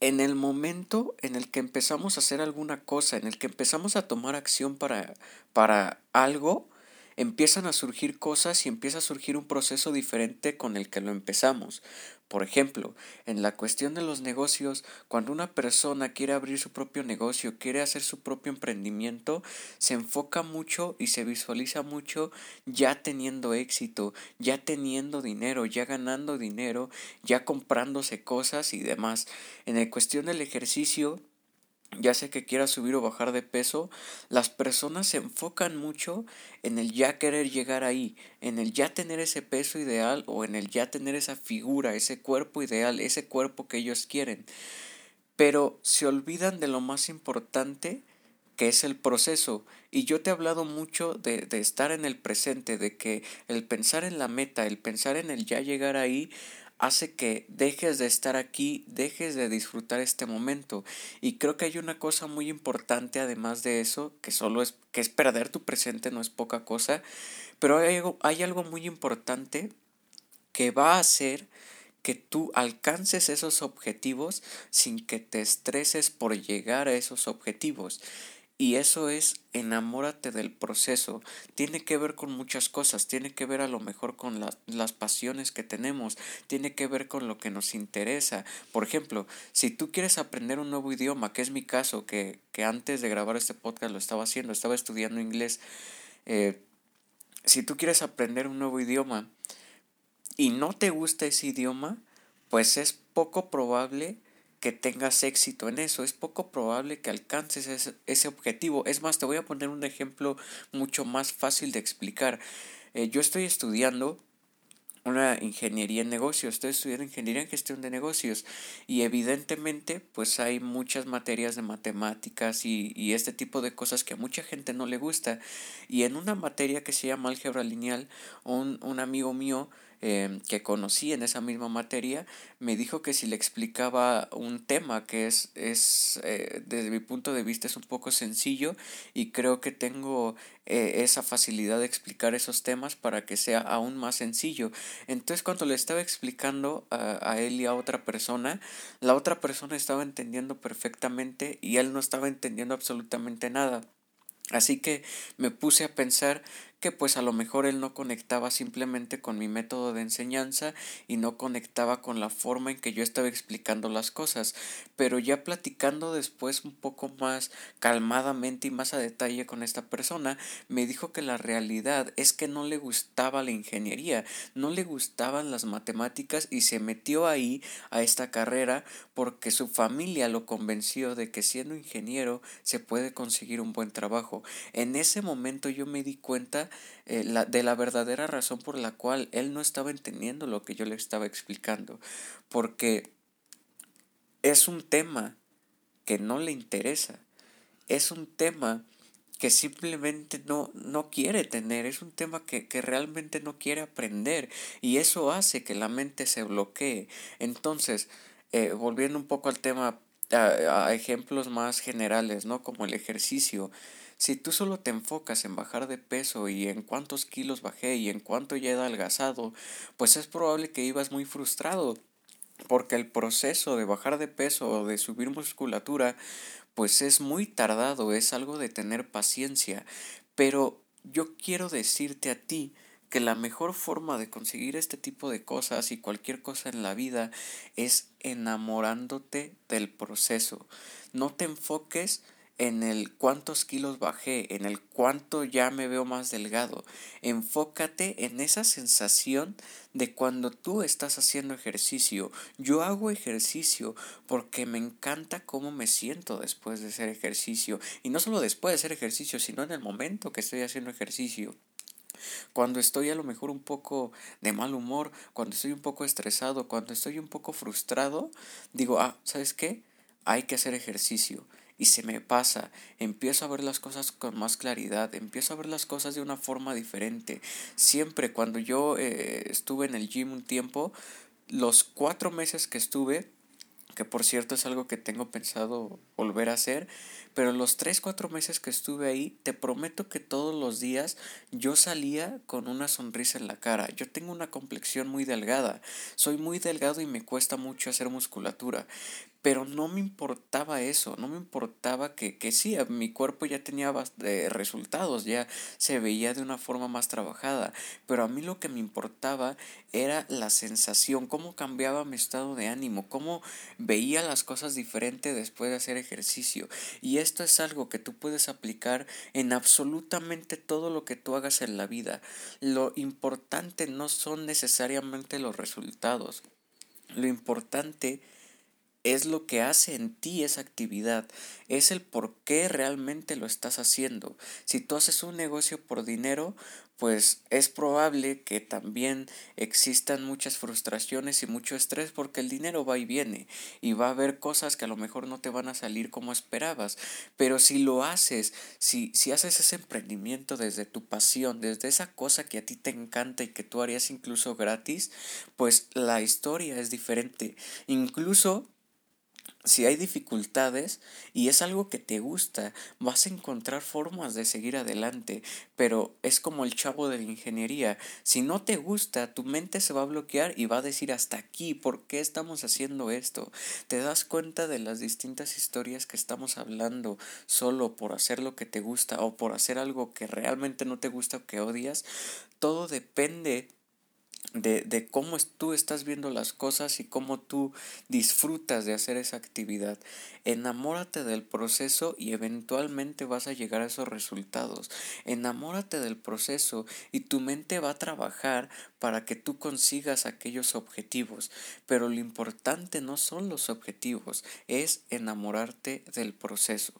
en el momento en el que empezamos a hacer alguna cosa, en el que empezamos a tomar acción para, para algo, empiezan a surgir cosas y empieza a surgir un proceso diferente con el que lo empezamos. Por ejemplo, en la cuestión de los negocios, cuando una persona quiere abrir su propio negocio, quiere hacer su propio emprendimiento, se enfoca mucho y se visualiza mucho ya teniendo éxito, ya teniendo dinero, ya ganando dinero, ya comprándose cosas y demás. En la cuestión del ejercicio, ya sea que quiera subir o bajar de peso, las personas se enfocan mucho en el ya querer llegar ahí, en el ya tener ese peso ideal o en el ya tener esa figura, ese cuerpo ideal, ese cuerpo que ellos quieren. Pero se olvidan de lo más importante que es el proceso. Y yo te he hablado mucho de, de estar en el presente, de que el pensar en la meta, el pensar en el ya llegar ahí, hace que dejes de estar aquí, dejes de disfrutar este momento. Y creo que hay una cosa muy importante además de eso, que solo es que es perder tu presente, no es poca cosa, pero hay algo, hay algo muy importante que va a hacer que tú alcances esos objetivos sin que te estreses por llegar a esos objetivos. Y eso es enamórate del proceso. Tiene que ver con muchas cosas, tiene que ver a lo mejor con las pasiones que tenemos, tiene que ver con lo que nos interesa. Por ejemplo, si tú quieres aprender un nuevo idioma, que es mi caso, que, que antes de grabar este podcast lo estaba haciendo, estaba estudiando inglés, eh, si tú quieres aprender un nuevo idioma y no te gusta ese idioma, pues es poco probable que tengas éxito en eso. Es poco probable que alcances ese, ese, objetivo. Es más, te voy a poner un ejemplo mucho más fácil de explicar. Eh, yo estoy estudiando una ingeniería en negocios, estoy estudiando ingeniería en gestión de negocios y evidentemente pues hay muchas materias de matemáticas y, y, este tipo de cosas que a mucha gente no le gusta y en una materia que se llama álgebra lineal un, un amigo mío Em, que conocí en esa misma materia me dijo que si le explicaba un tema que es, es eh, desde mi punto de vista es un poco sencillo y creo que tengo eh, esa facilidad de explicar esos temas para que sea aún más sencillo. Entonces cuando le estaba explicando a, a él y a otra persona, la otra persona estaba entendiendo perfectamente y él no estaba entendiendo absolutamente nada. Así que me puse a pensar que pues a lo mejor él no conectaba simplemente con mi método de enseñanza y no conectaba con la forma en que yo estaba explicando las cosas, pero ya platicando después un poco más calmadamente y más a detalle con esta persona, me dijo que la realidad es que no le gustaba la ingeniería, no le gustaban las matemáticas y se metió ahí a esta carrera porque su familia lo convenció de que siendo ingeniero se puede conseguir un buen trabajo. En ese momento yo me di cuenta eh, de la verdadera razón por la cual él no estaba entendiendo lo que yo le estaba explicando. Porque es un tema que no le interesa. Es un tema que simplemente no, no quiere tener, es un tema que, que, realmente no quiere aprender y eso hace que la mente se bloquee. Entonces, eh, volviendo un poco al tema, a, a, ejemplos más generales, ¿no? Como el ejercicio. Si tú solo te enfocas en bajar de peso y en cuántos kilos bajé y en cuánto ya he adelgazado, pues es probable que ibas muy frustrado, porque el proceso de bajar de peso o de subir musculatura, pues es muy tardado, es algo de tener paciencia, pero yo quiero decirte a ti que la mejor forma de conseguir este tipo de cosas y cualquier cosa en la vida es enamorándote del proceso. No te enfoques en el cuántos kilos bajé, en el cuánto ya me veo más delgado. Enfócate en esa sensación de cuando tú estás haciendo ejercicio. Yo hago ejercicio porque me encanta cómo me siento después de hacer ejercicio. Y no solo después de hacer ejercicio, sino en el momento que estoy haciendo ejercicio. Cuando estoy a lo mejor un poco de mal humor, cuando estoy un poco estresado, cuando estoy un poco frustrado, digo, ah, ¿sabes qué? Hay que hacer ejercicio y se me pasa, empiezo a ver las cosas con más claridad, empiezo a ver las cosas de una forma diferente. Siempre cuando yo eh, estuve en el gym un tiempo, los cuatro meses que estuve, que por cierto es algo que tengo pensado volver a hacer, pero los tres, cuatro meses que estuve ahí, te prometo que todos los días yo salía con una sonrisa en la cara. Yo tengo una complexión muy delgada, soy muy delgado y me cuesta mucho hacer musculatura, pero no me importaba eso, no me importaba que, que sí, mi cuerpo ya tenía eh, resultados, ya se veía de una forma más trabajada, pero a mí lo que me importaba era la sensación, cómo cambiaba mi estado de ánimo, cómo veía las cosas diferente después de hacer ejercicio. Y esto es algo que tú puedes aplicar en absolutamente todo lo que tú hagas en la vida. Lo importante no son necesariamente los resultados. Lo importante es lo que hace en ti esa actividad, es el por qué realmente lo estás haciendo. Si tú haces un negocio por dinero, pues es probable que también existan muchas frustraciones y mucho estrés porque el dinero va y viene y va a haber cosas que a lo mejor no te van a salir como esperabas. Pero si lo haces, si, si haces ese emprendimiento desde tu pasión, desde esa cosa que a ti te encanta y que tú harías incluso gratis, pues la historia es diferente. Incluso si hay dificultades y es algo que te gusta, vas a encontrar formas de seguir adelante, pero es como el chavo de la ingeniería, si no te gusta, tu mente se va a bloquear y va a decir hasta aquí, ¿por qué estamos haciendo esto? ¿Te das cuenta de las distintas historias que estamos hablando solo por hacer lo que te gusta o por hacer algo que realmente no te gusta o que odias? Todo depende de, de, cómo tú estás viendo las cosas y cómo tú disfrutas de hacer esa actividad. Enamórate del proceso y eventualmente vas a llegar a esos resultados. Enamórate del proceso y tu mente va a trabajar para que tú consigas aquellos objetivos. Pero lo importante no son los objetivos, es enamorarte del proceso.